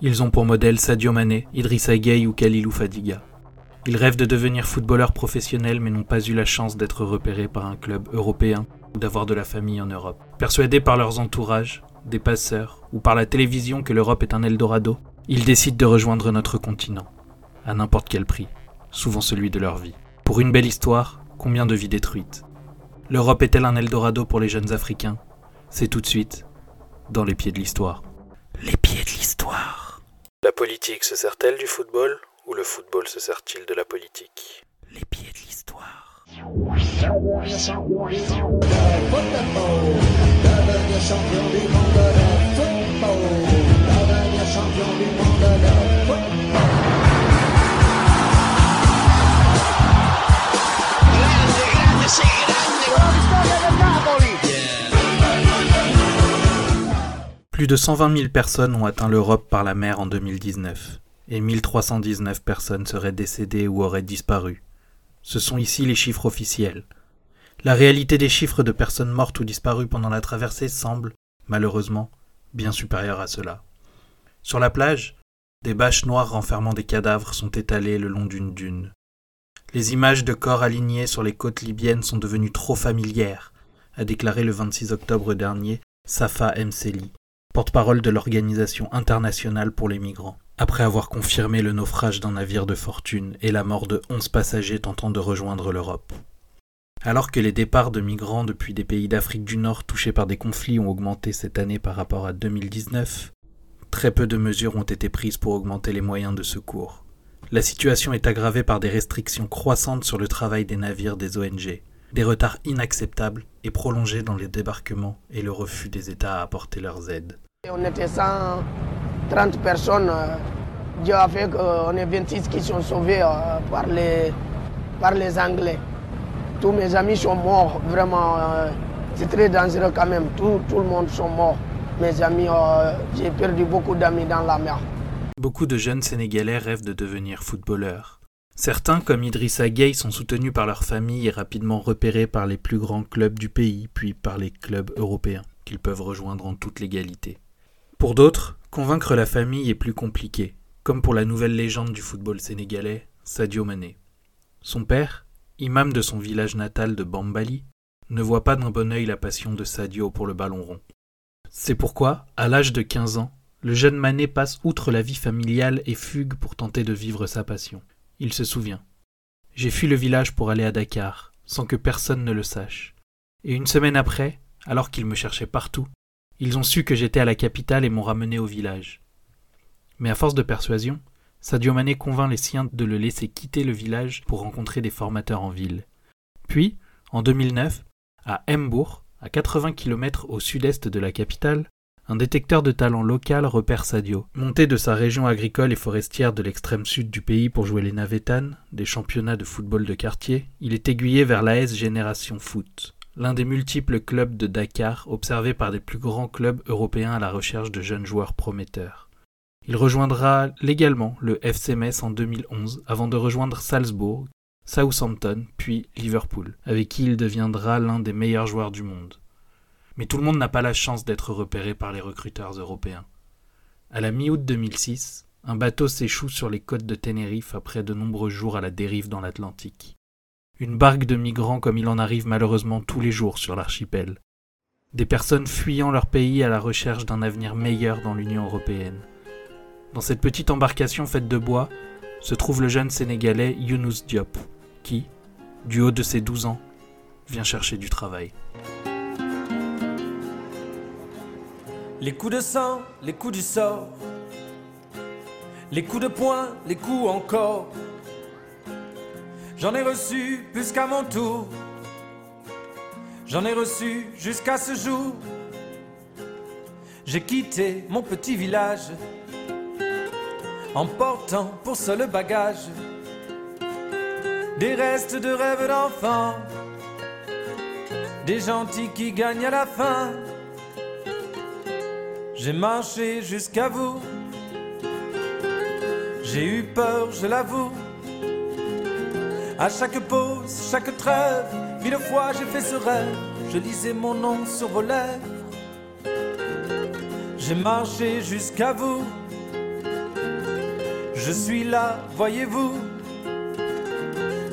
Ils ont pour modèle Sadio Mané, Idrissa Gueye ou Khalilou Fadiga. Ils rêvent de devenir footballeurs professionnels mais n'ont pas eu la chance d'être repérés par un club européen ou d'avoir de la famille en Europe. Persuadés par leurs entourages, des passeurs ou par la télévision que l'Europe est un Eldorado, ils décident de rejoindre notre continent, à n'importe quel prix, souvent celui de leur vie. Pour une belle histoire, combien de vies détruites L'Europe est-elle un Eldorado pour les jeunes Africains? C'est tout de suite dans les pieds de l'histoire. Les pieds de l'histoire. La politique se sert-elle du football ou le football se sert-il de la politique? Les pieds de l'histoire. Plus de 120 000 personnes ont atteint l'Europe par la mer en 2019, et 1319 personnes seraient décédées ou auraient disparu. Ce sont ici les chiffres officiels. La réalité des chiffres de personnes mortes ou disparues pendant la traversée semble, malheureusement, bien supérieure à cela. Sur la plage, des bâches noires renfermant des cadavres sont étalées le long d'une dune. Les images de corps alignés sur les côtes libyennes sont devenues trop familières, a déclaré le 26 octobre dernier Safa Mseli, porte-parole de l'Organisation internationale pour les migrants, après avoir confirmé le naufrage d'un navire de fortune et la mort de onze passagers tentant de rejoindre l'Europe. Alors que les départs de migrants depuis des pays d'Afrique du Nord touchés par des conflits ont augmenté cette année par rapport à 2019, très peu de mesures ont été prises pour augmenter les moyens de secours. La situation est aggravée par des restrictions croissantes sur le travail des navires des ONG, des retards inacceptables et prolongés dans les débarquements et le refus des États à apporter leurs aides. On était 130 personnes. Euh, Dieu a fait qu'on est 26 qui sont sauvés euh, par les, par les Anglais. Tous mes amis sont morts, vraiment. Euh, c'est très dangereux quand même. Tout, tout, le monde sont morts. Mes amis, j'ai perdu beaucoup d'amis dans la mer. Beaucoup de jeunes Sénégalais rêvent de devenir footballeurs. Certains, comme Idrissa Gueye, sont soutenus par leur famille et rapidement repérés par les plus grands clubs du pays, puis par les clubs européens, qu'ils peuvent rejoindre en toute légalité. Pour d'autres, convaincre la famille est plus compliqué, comme pour la nouvelle légende du football sénégalais, Sadio Mané. Son père, imam de son village natal de Bambali, ne voit pas d'un bon œil la passion de Sadio pour le ballon rond. C'est pourquoi, à l'âge de 15 ans, le jeune Mané passe outre la vie familiale et fugue pour tenter de vivre sa passion. Il se souvient. J'ai fui le village pour aller à Dakar, sans que personne ne le sache. Et une semaine après, alors qu'ils me cherchaient partout, ils ont su que j'étais à la capitale et m'ont ramené au village. Mais à force de persuasion, Sadio Mané convainc les siens de le laisser quitter le village pour rencontrer des formateurs en ville. Puis, en 2009, à Embourg, à 80 km au sud-est de la capitale, un détecteur de talent local repère Sadio. Monté de sa région agricole et forestière de l'extrême sud du pays pour jouer les Navétanes, des championnats de football de quartier, il est aiguillé vers l'AS Génération Foot, l'un des multiples clubs de Dakar observés par des plus grands clubs européens à la recherche de jeunes joueurs prometteurs. Il rejoindra légalement le FC Metz en 2011 avant de rejoindre Salzbourg, Southampton puis Liverpool, avec qui il deviendra l'un des meilleurs joueurs du monde. Mais tout le monde n'a pas la chance d'être repéré par les recruteurs européens. À la mi-août 2006, un bateau s'échoue sur les côtes de Tenerife après de nombreux jours à la dérive dans l'Atlantique. Une barque de migrants comme il en arrive malheureusement tous les jours sur l'archipel. Des personnes fuyant leur pays à la recherche d'un avenir meilleur dans l'Union européenne. Dans cette petite embarcation faite de bois se trouve le jeune Sénégalais Younous Diop, qui, du haut de ses douze ans, vient chercher du travail. Les coups de sang, les coups du sort, les coups de poing, les coups encore. J'en ai reçu plus qu'à mon tour. J'en ai reçu jusqu'à ce jour. J'ai quitté mon petit village en portant pour seul bagage des restes de rêves d'enfants, des gentils qui gagnent à la fin j'ai marché jusqu'à vous. J'ai eu peur, je l'avoue. À chaque pause, chaque trêve, mille fois j'ai fait ce rêve. Je lisais mon nom sur vos lèvres. J'ai marché jusqu'à vous. Je suis là, voyez-vous.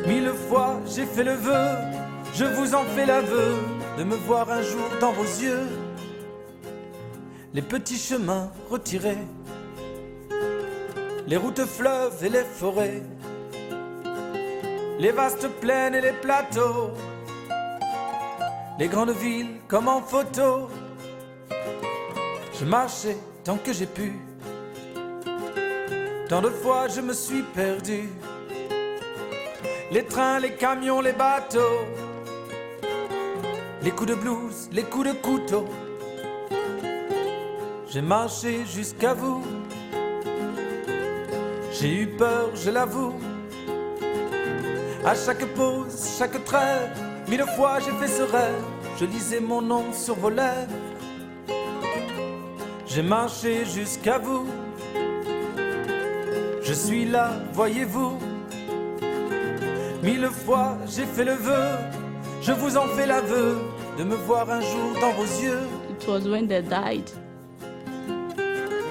Mille fois j'ai fait le vœu, je vous en fais l'aveu, de me voir un jour dans vos yeux. Les petits chemins retirés, les routes fleuves et les forêts, les vastes plaines et les plateaux, les grandes villes comme en photo. Je marchais tant que j'ai pu. Tant de fois je me suis perdu. Les trains, les camions, les bateaux. Les coups de blues, les coups de couteau. J'ai marché jusqu'à vous. J'ai eu peur, je l'avoue. À chaque pause, chaque trêve, mille fois j'ai fait ce rêve. Je lisais mon nom sur vos lèvres. J'ai marché jusqu'à vous. Je suis là, voyez-vous. Mille fois j'ai fait le vœu, je vous en fais l'aveu, de me voir un jour dans vos yeux. It was when they died.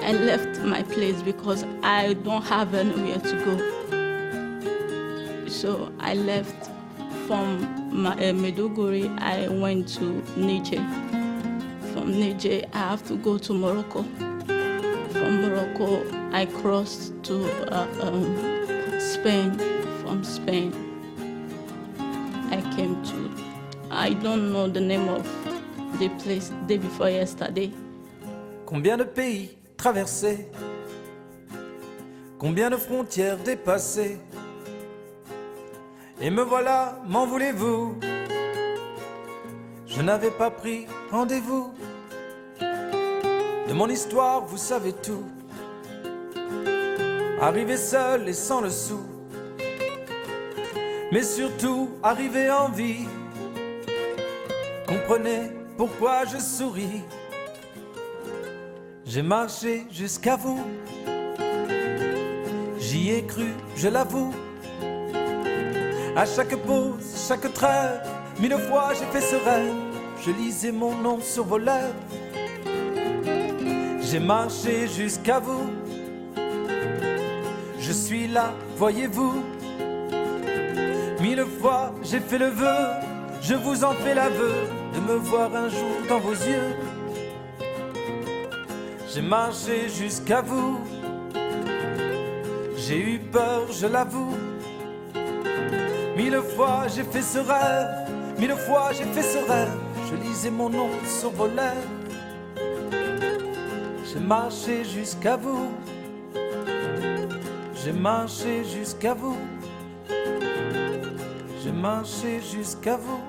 I left my place because I don't have anywhere to go. So I left from my, uh, Meduguri, I went to Niger. From Niger, I have to go to Morocco. From Morocco, I crossed to uh, um, Spain. From Spain, I came to, I don't know the name of the place day before yesterday. Combien de pays traversés Combien de frontières dépassées Et me voilà, m'en voulez-vous? Je n'avais pas pris rendez-vous. De mon histoire, vous savez tout. Arrivé seul et sans le sou. Mais surtout, arrivé en vie. Comprenez pourquoi je souris. J'ai marché jusqu'à vous. J'y ai cru, je l'avoue. À chaque pause, chaque trêve, mille fois j'ai fait ce rêve. Je lisais mon nom sur vos lèvres. J'ai marché jusqu'à vous. Je suis là, voyez-vous. Mille fois j'ai fait le vœu, je vous en fais l'aveu, de me voir un jour dans vos yeux. J'ai marché jusqu'à vous. J'ai eu peur, je l'avoue. Mille fois j'ai fait ce rêve, mille fois j'ai fait ce rêve. Je lisais mon nom sur vos lèvres. J'ai marché jusqu'à vous. J'ai marché jusqu'à vous. J'ai marché jusqu'à vous.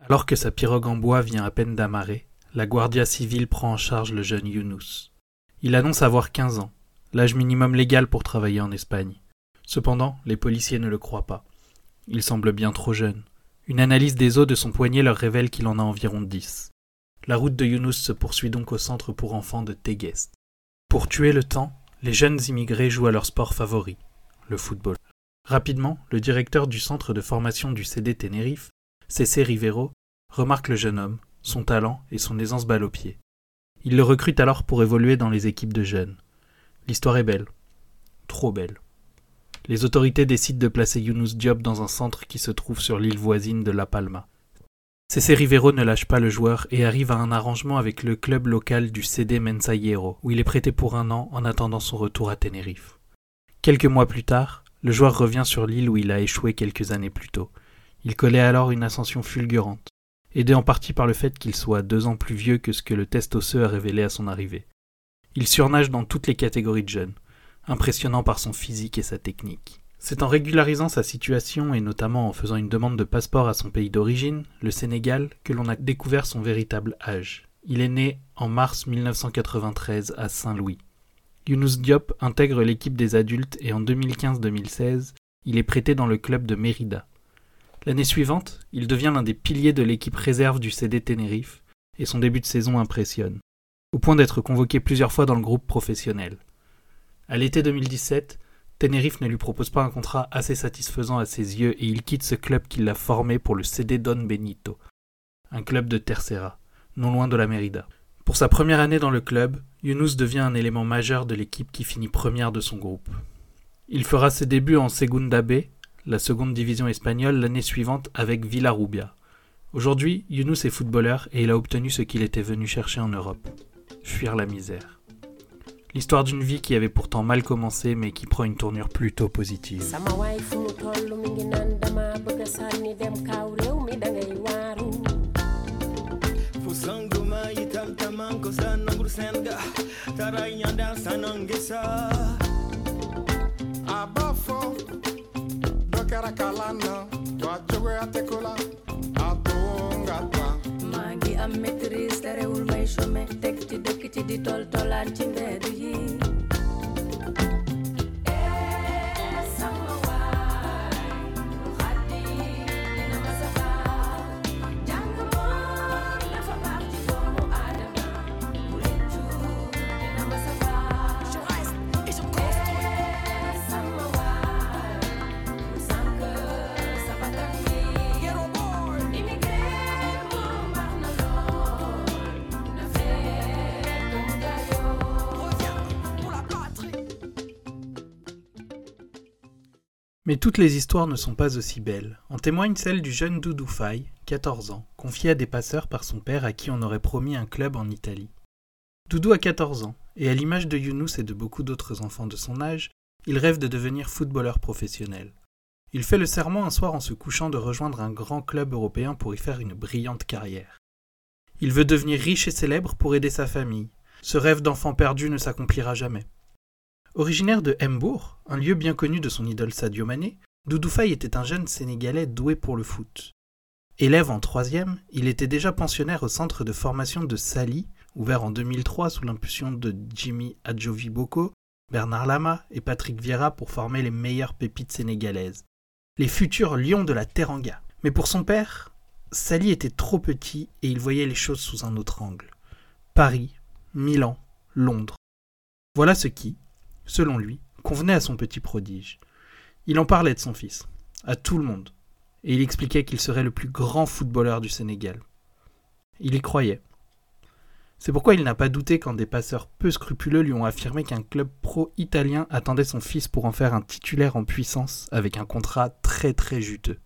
Alors que sa pirogue en bois vient à peine d'amarrer, la Guardia civile prend en charge le jeune Younous. Il annonce avoir 15 ans, l'âge minimum légal pour travailler en Espagne. Cependant, les policiers ne le croient pas. Il semble bien trop jeune. Une analyse des os de son poignet leur révèle qu'il en a environ 10. La route de Younous se poursuit donc au centre pour enfants de Teguest. Pour tuer le temps, les jeunes immigrés jouent à leur sport favori, le football. Rapidement, le directeur du centre de formation du CD Tenerife, Cessé Rivero, remarque le jeune homme, son talent et son aisance balle au pied. Il le recrute alors pour évoluer dans les équipes de jeunes. L'histoire est belle. Trop belle. Les autorités décident de placer Younous Diop dans un centre qui se trouve sur l'île voisine de La Palma. Cessé Rivero ne lâche pas le joueur et arrive à un arrangement avec le club local du CD Mensayero, où il est prêté pour un an en attendant son retour à Tenerife. Quelques mois plus tard, le joueur revient sur l'île où il a échoué quelques années plus tôt. Il connaît alors une ascension fulgurante, aidé en partie par le fait qu'il soit deux ans plus vieux que ce que le test osseux a révélé à son arrivée. Il surnage dans toutes les catégories de jeunes, impressionnant par son physique et sa technique. C'est en régularisant sa situation et notamment en faisant une demande de passeport à son pays d'origine, le Sénégal, que l'on a découvert son véritable âge. Il est né en mars 1993 à Saint-Louis. Younous Diop intègre l'équipe des adultes et en 2015-2016, il est prêté dans le club de Mérida. L'année suivante, il devient l'un des piliers de l'équipe réserve du CD Tenerife et son début de saison impressionne, au point d'être convoqué plusieurs fois dans le groupe professionnel. À l'été 2017, Tenerife ne lui propose pas un contrat assez satisfaisant à ses yeux et il quitte ce club qui l'a formé pour le CD Don Benito, un club de Tercera, non loin de la Mérida. Pour sa première année dans le club, Younous devient un élément majeur de l'équipe qui finit première de son groupe. Il fera ses débuts en Segunda B, la seconde division espagnole, l'année suivante avec Villarubia. Aujourd'hui, Younous est footballeur et il a obtenu ce qu'il était venu chercher en Europe fuir la misère. L'histoire d'une vie qui avait pourtant mal commencé mais qui prend une tournure plutôt positive. karakalana twacogoya tɛ ya tekola, atonga ton ka tan magi a metris tɛrɛ ulmaisɔmɛ tɛkiti dɔkiti di tɔltɔlantinbɛɛdu ye Mais toutes les histoires ne sont pas aussi belles. En témoigne celle du jeune Doudou Faye, 14 ans, confié à des passeurs par son père à qui on aurait promis un club en Italie. Doudou a 14 ans, et à l'image de Younous et de beaucoup d'autres enfants de son âge, il rêve de devenir footballeur professionnel. Il fait le serment un soir en se couchant de rejoindre un grand club européen pour y faire une brillante carrière. Il veut devenir riche et célèbre pour aider sa famille. Ce rêve d'enfant perdu ne s'accomplira jamais. Originaire de Mbourg, un lieu bien connu de son idole Sadio Mané, Doudou Faye était un jeune Sénégalais doué pour le foot. Élève en troisième, il était déjà pensionnaire au centre de formation de Sali, ouvert en 2003 sous l'impulsion de Jimmy Adjovi Boko, Bernard Lama et Patrick Vieira pour former les meilleures pépites sénégalaises. Les futurs lions de la Teranga. Mais pour son père, Sali était trop petit et il voyait les choses sous un autre angle. Paris, Milan, Londres. Voilà ce qui, selon lui, convenait à son petit prodige. Il en parlait de son fils, à tout le monde, et il expliquait qu'il serait le plus grand footballeur du Sénégal. Il y croyait. C'est pourquoi il n'a pas douté quand des passeurs peu scrupuleux lui ont affirmé qu'un club pro-italien attendait son fils pour en faire un titulaire en puissance avec un contrat très très juteux.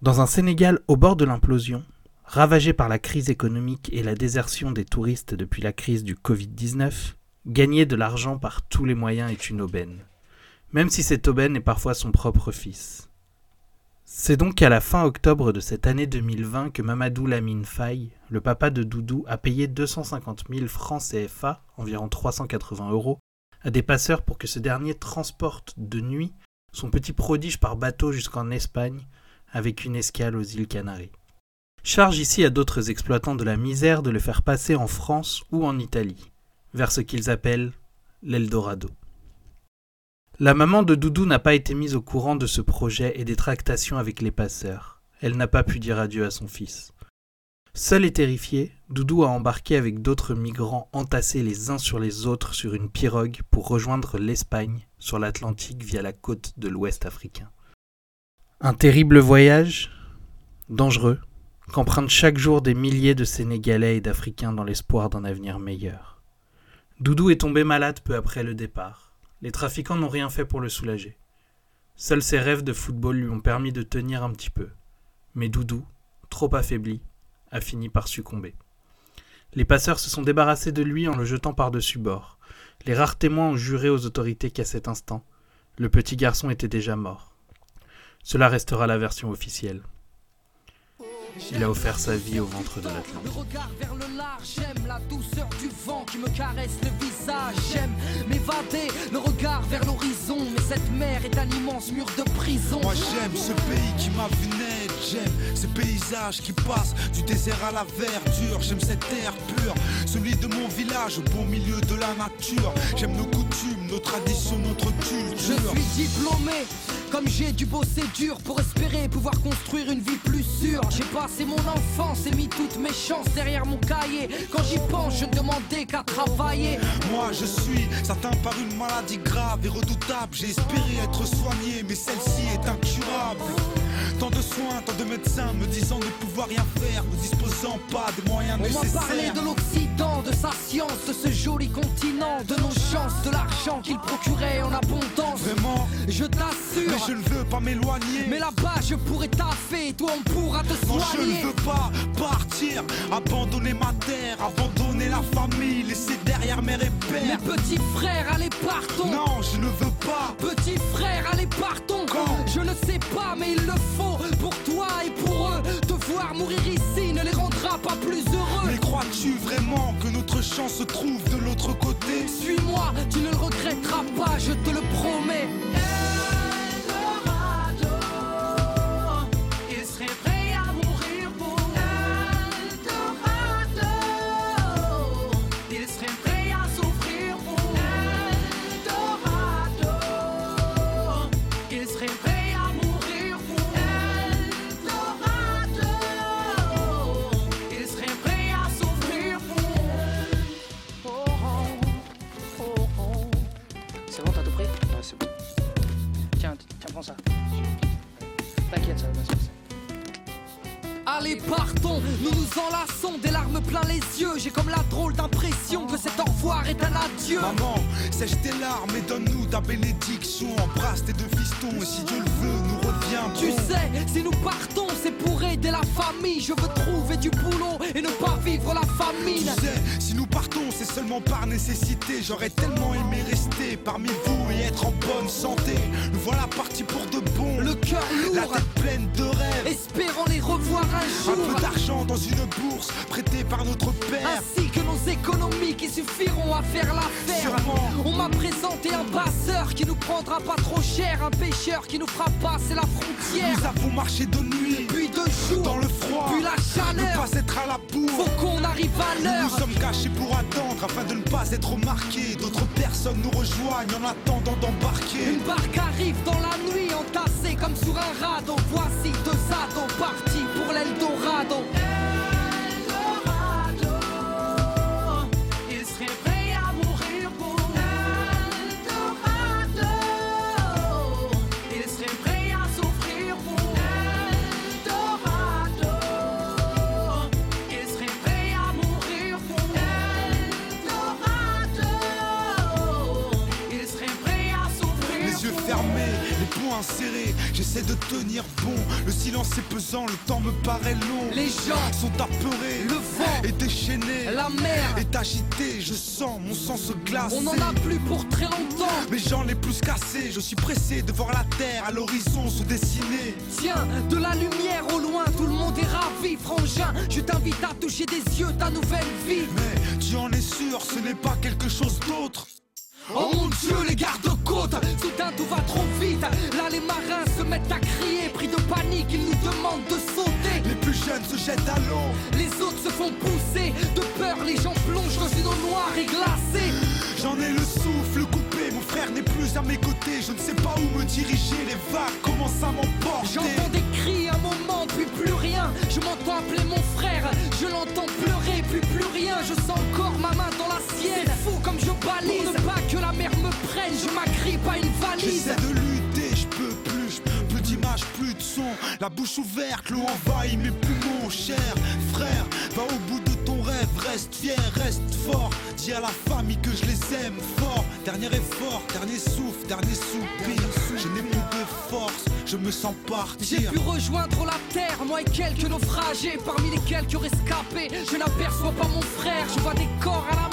Dans un Sénégal au bord de l'implosion, ravagé par la crise économique et la désertion des touristes depuis la crise du Covid-19, Gagner de l'argent par tous les moyens est une aubaine, même si cette aubaine est parfois son propre fils. C'est donc à la fin octobre de cette année 2020 que Mamadou Lamine Faye, le papa de Doudou, a payé 250 000 francs CFA, environ 380 euros, à des passeurs pour que ce dernier transporte de nuit son petit prodige par bateau jusqu'en Espagne, avec une escale aux îles Canaries. Charge ici à d'autres exploitants de la misère de le faire passer en France ou en Italie vers ce qu'ils appellent l'Eldorado. La maman de Doudou n'a pas été mise au courant de ce projet et des tractations avec les passeurs. Elle n'a pas pu dire adieu à son fils. Seul et terrifié, Doudou a embarqué avec d'autres migrants entassés les uns sur les autres sur une pirogue pour rejoindre l'Espagne sur l'Atlantique via la côte de l'Ouest africain. Un terrible voyage, dangereux, qu'empruntent chaque jour des milliers de Sénégalais et d'Africains dans l'espoir d'un avenir meilleur. Doudou est tombé malade peu après le départ. Les trafiquants n'ont rien fait pour le soulager. Seuls ses rêves de football lui ont permis de tenir un petit peu. Mais Doudou, trop affaibli, a fini par succomber. Les passeurs se sont débarrassés de lui en le jetant par-dessus bord. Les rares témoins ont juré aux autorités qu'à cet instant, le petit garçon était déjà mort. Cela restera la version officielle. Il a offert sa vie au ventre de l'Atlantique. Le regard vers le large, j'aime la douceur du vent qui me caresse le visage. J'aime m'évader, le regard vers l'horizon. Cette mer est un immense mur de prison. Moi j'aime ce pays qui m'a vu naître. J'aime ces paysages qui passent du désert à la verdure. J'aime cet air pur, celui de mon village au beau milieu de la nature. J'aime nos coutumes, nos traditions, notre culture. Je suis diplômé. Comme j'ai dû bosser dur pour espérer pouvoir construire une vie plus sûre. J'ai passé mon enfance et mis toutes mes chances derrière mon cahier. Quand j'y pense, je ne demandais qu'à travailler. Moi je suis atteint par une maladie grave et redoutable. J'ai espéré être soigné, mais celle-ci est incurable. Tant de soins, tant de médecins me disant ne pouvoir rien faire, ne disposant pas des moyens On m'a parlé nécessaires. de l'Occident, de sa science, de ce joli continent, de nos chances, de l'argent qu'il procurait en abondance. Vraiment, Je t'assure, mais je ne veux pas m'éloigner. mais là-bas je pourrais taffer, toi on pourra te Non, je soigner. ne veux pas partir, abandonner ma terre, abandonner la famille, laisser derrière mère et Mes petits frères, allez partons. Non, je ne veux pas. Petit frère, allez partons Quand Je ne sais pas mais il le faut Pour toi et pour eux. Te voir mourir ici ne les rendra pas plus heureux. Mais crois-tu vraiment que notre chance se trouve de l'autre côté? Suis-moi, tu ne le regretteras pas, je te le promets Maman, sèche tes larmes et donne-nous ta bénédiction. Embrasse tes deux fistons et si Dieu le veut, nous reviendrons. Tu sais, si nous partons, c'est pour aider la famille. Je veux trouver du boulot et ne pas vivre la famine. Seulement par nécessité. J'aurais tellement aimé rester parmi vous et être en bonne santé. Nous voilà partis pour de bon. Le cœur La lourd, tête pleine de rêves. espérant les revoir un Un jour. peu d'argent dans une bourse prêtée par notre père. Ainsi que nos économies qui suffiront à faire l'affaire. Sûrement. On m'a présenté un passeur qui nous prendra pas trop cher, un pêcheur qui nous fera passer la frontière. Nous avons marché de nuit, Puis de jour, dans le froid, puis la ne chaleur. pas être à la bourre. Faut qu'on arrive à Nous l'heure. nous sommes cachés pour attendre de ne pas être remarqués. D'autres personnes nous rejoignent en attendant d'embarquer. Une barque arrive dans la nuit, entassée comme sur un radeau. Voici deux ados partis pour l'Eldorado. Il tenir bon. Le silence est pesant, le temps me paraît long. Les gens, sont apeurés, le vent, est déchaîné, la mer. est agité. Je sens mon sang se glacer. On n'en a plus pour très longtemps. Mes jambes les plus cassées, je suis pressé de voir la terre à l'horizon se dessiner. Tiens, de la lumière au loin, tout le monde est ravi, frangin. Je t'invite à toucher des yeux ta nouvelle vie. Mais tu en es sûr, ce n'est pas quelque chose d'autre. Oh mon dieu, les soudain tout va trop vite. Là, les marins se mettent à crier, pris de panique, ils nous demandent de sauter. Les plus jeunes se jettent à l'eau. Les autres se font pousser, de peur, les gens plongent dans une eau noire et glacée. J'en ai le souffle coupé, mon frère n'est plus à mes côtés. Je ne sais pas où me diriger, les vagues commencent à m'emporter. J'entends des cris un moment, puis plus rien. Je m'entends appeler mon frère, je l'entends pleurer, puis plus rien. Je sens encore ma main dans la sienne. C'est fou comme je balise, pour ne pas que la mer me Je m'agrippe à une valise. J'essaie de lutter, je peux plus, plus d'image, plus de son. La bouche ouverte, l'eau envahit mes poumons, cher frère. Va au bout de ton rêve, reste fier, reste fort. Dis à la famille que je les aime fort. Dernier effort, dernier souffle, dernier soupir. Je n'ai plus de force, je me sens J'ai partir. pu rejoindre la terre, moi et quelques naufragés. Parmi les quelques rescapés, je n'aperçois pas mon frère. Je vois des corps à la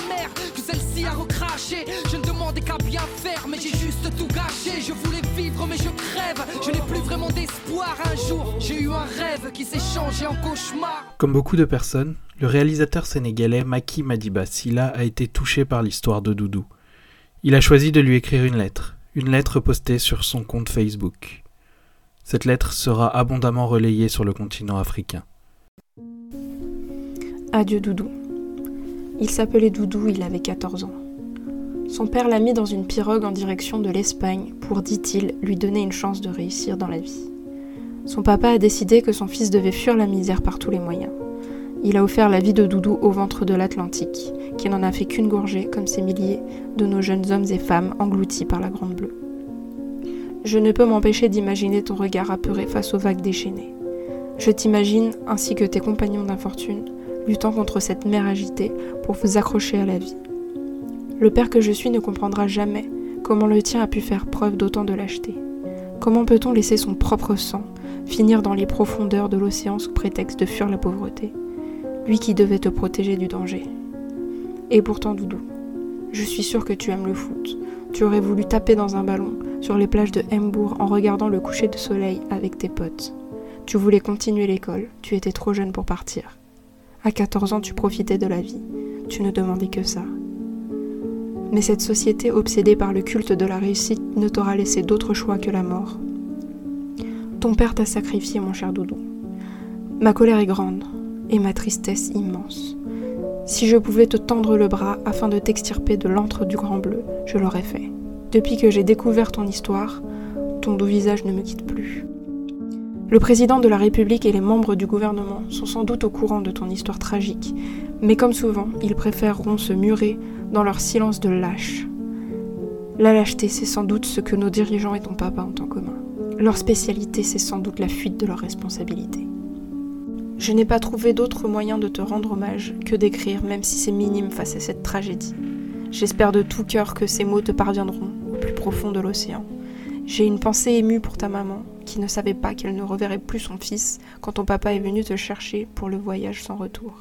mer que celle-ci a recraché. Je ne demandais qu'à bien faire, mais j'ai juste tout gâché. Je voulais vivre, mais je crève. Je n'ai plus vraiment d'espoir. Un jour, j'ai eu un rêve qui s'est changé en cauchemar. Comme beaucoup de personnes, le réalisateur sénégalais Maki Madiba Silla a été touché par l'histoire de Doudou. Il a choisi de lui écrire une lettre, une lettre postée sur son compte Facebook. Cette lettre sera abondamment relayée sur le continent africain. Adieu Doudou. Il s'appelait Doudou, il avait 14 ans. Son père l'a mis dans une pirogue en direction de l'Espagne pour, dit-il, lui donner une chance de réussir dans la vie. Son papa a décidé que son fils devait fuir la misère par tous les moyens. Il a offert la vie de Doudou au ventre de l'Atlantique, qui n'en a fait qu'une gorgée comme ces milliers de nos jeunes hommes et femmes engloutis par la Grande Bleue. Je ne peux m'empêcher d'imaginer ton regard apeuré face aux vagues déchaînées. Je t'imagine, ainsi que tes compagnons d'infortune, luttant contre cette mer agitée pour vous accrocher à la vie. Le père que je suis ne comprendra jamais comment le tien a pu faire preuve d'autant de lâcheté. Comment peut-on laisser son propre sang finir dans les profondeurs de l'océan sous prétexte de fuir la pauvreté? Lui qui devait te protéger du danger. Et pourtant, Doudou, je suis sûre que tu aimes le foot. Tu aurais voulu taper dans un ballon sur les plages de Hembourg en regardant le coucher de soleil avec tes potes. Tu voulais continuer l'école, tu étais trop jeune pour partir. À 14 ans, tu profitais de la vie. Tu ne demandais que ça. Mais cette société obsédée par le culte de la réussite ne t'aura laissé d'autre choix que la mort. Ton père t'a sacrifié, mon cher Doudou. Ma colère est grande et ma tristesse immense. Si je pouvais te tendre le bras afin de t'extirper de l'antre du Grand Bleu, je l'aurais fait. Depuis que j'ai découvert ton histoire, ton doux visage ne me quitte plus. Le président de la République et les membres du gouvernement sont sans doute au courant de ton histoire tragique, mais comme souvent, ils préféreront se murer dans leur silence de lâche. La lâcheté, c'est sans doute ce que nos dirigeants et ton papa ont en commun. Leur spécialité, c'est sans doute la fuite de leurs responsabilités. Je n'ai pas trouvé d'autre moyen de te rendre hommage que d'écrire, même si c'est minime face à cette tragédie. J'espère de tout cœur que ces mots te parviendront au plus profond de l'océan. J'ai une pensée émue pour ta maman, qui ne savait pas qu'elle ne reverrait plus son fils quand ton papa est venu te chercher pour le voyage sans retour.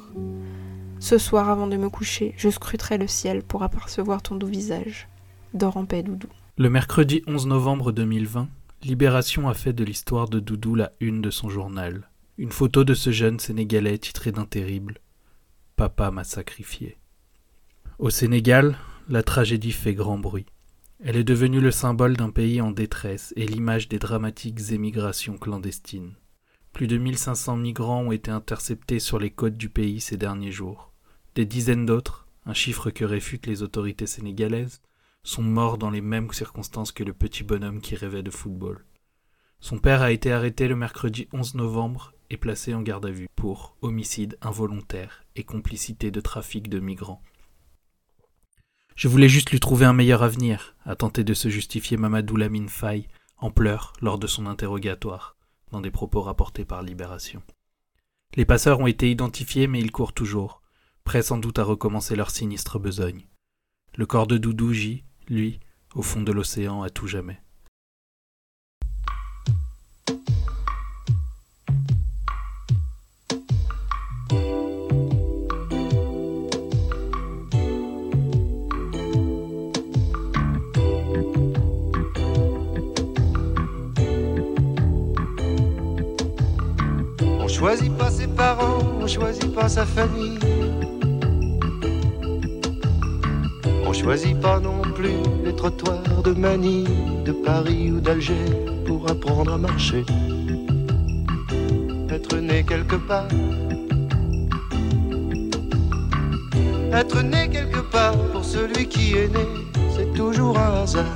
Ce soir, avant de me coucher, je scruterai le ciel pour apercevoir ton doux visage. Dors en paix, Doudou. Le mercredi 11 novembre 2020, Libération a fait de l'histoire de Doudou la une de son journal. Une photo de ce jeune Sénégalais titré d'un terrible Papa m'a sacrifié. Au Sénégal, la tragédie fait grand bruit. Elle est devenue le symbole d'un pays en détresse et l'image des dramatiques émigrations clandestines. Plus de 1500 migrants ont été interceptés sur les côtes du pays ces derniers jours. Des dizaines d'autres, un chiffre que réfutent les autorités sénégalaises, sont morts dans les mêmes circonstances que le petit bonhomme qui rêvait de football. Son père a été arrêté le mercredi 11 novembre et placé en garde à vue pour homicide involontaire et complicité de trafic de migrants. Je voulais juste lui trouver un meilleur avenir, a tenté de se justifier Mamadou Lamine Faye, en pleurs lors de son interrogatoire, dans des propos rapportés par Libération. Les passeurs ont été identifiés, mais ils courent toujours, prêts sans doute à recommencer leur sinistre besogne. Le corps de Doudou gît, lui, au fond de l'océan à tout jamais. Choisit pas ses parents, on choisit pas sa famille. On choisit pas non plus les trottoirs de Manille, de Paris ou d'Alger pour apprendre à marcher. Être né quelque part. Être né quelque part pour celui qui est né, c'est toujours un hasard.